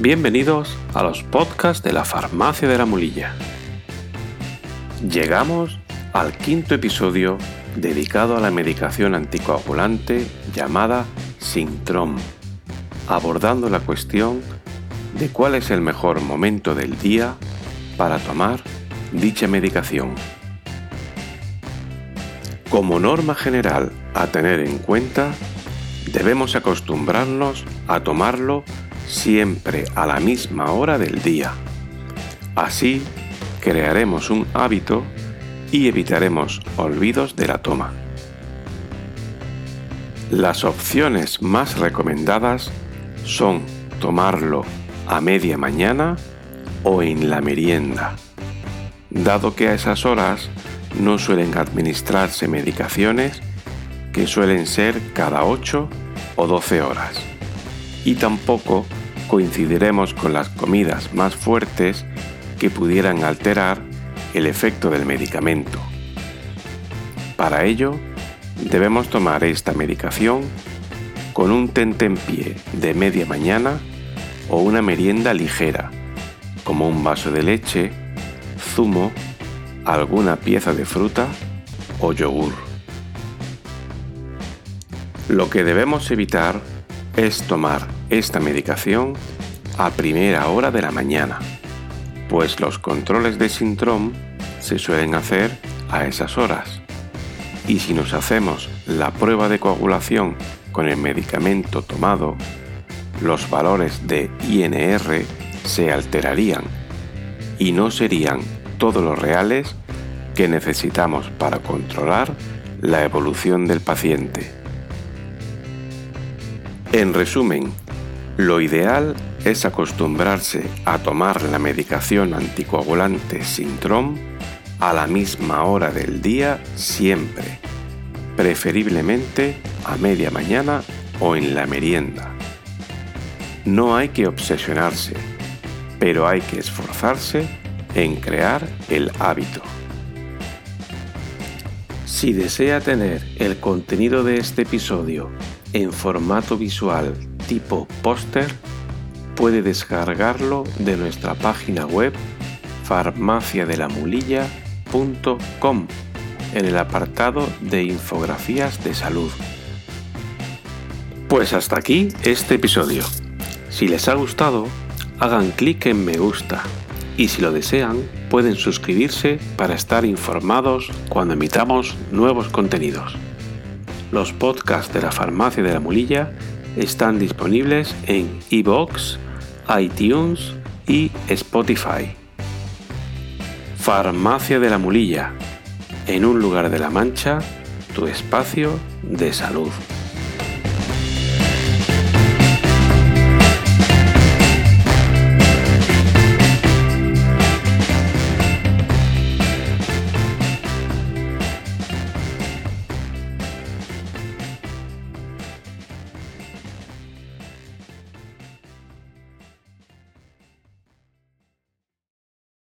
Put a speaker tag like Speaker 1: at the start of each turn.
Speaker 1: Bienvenidos a los podcasts de la Farmacia de la Mulilla. Llegamos al quinto episodio dedicado a la medicación anticoagulante llamada Sintrom, abordando la cuestión de cuál es el mejor momento del día para tomar dicha medicación. Como norma general a tener en cuenta, debemos acostumbrarnos a tomarlo siempre a la misma hora del día. Así crearemos un hábito y evitaremos olvidos de la toma. Las opciones más recomendadas son tomarlo a media mañana o en la merienda, dado que a esas horas no suelen administrarse medicaciones que suelen ser cada 8 o 12 horas, y tampoco coincidiremos con las comidas más fuertes que pudieran alterar el efecto del medicamento. Para ello, debemos tomar esta medicación con un tentempié de media mañana o una merienda ligera, como un vaso de leche, zumo, alguna pieza de fruta o yogur. Lo que debemos evitar es tomar esta medicación a primera hora de la mañana, pues los controles de síndrome se suelen hacer a esas horas. Y si nos hacemos la prueba de coagulación con el medicamento tomado, los valores de INR se alterarían y no serían todos los reales que necesitamos para controlar la evolución del paciente. En resumen, lo ideal es acostumbrarse a tomar la medicación anticoagulante Sintrom a la misma hora del día siempre, preferiblemente a media mañana o en la merienda. No hay que obsesionarse, pero hay que esforzarse en crear el hábito. Si desea tener el contenido de este episodio en formato visual tipo póster, puede descargarlo de nuestra página web farmaciadelamulilla.com en el apartado de infografías de salud. Pues hasta aquí este episodio. Si les ha gustado, hagan clic en me gusta y si lo desean, pueden suscribirse para estar informados cuando emitamos nuevos contenidos. Los podcasts de la Farmacia de la Mulilla están disponibles en iBox, iTunes y Spotify. Farmacia de la Mulilla, en un lugar de la Mancha, tu espacio de salud.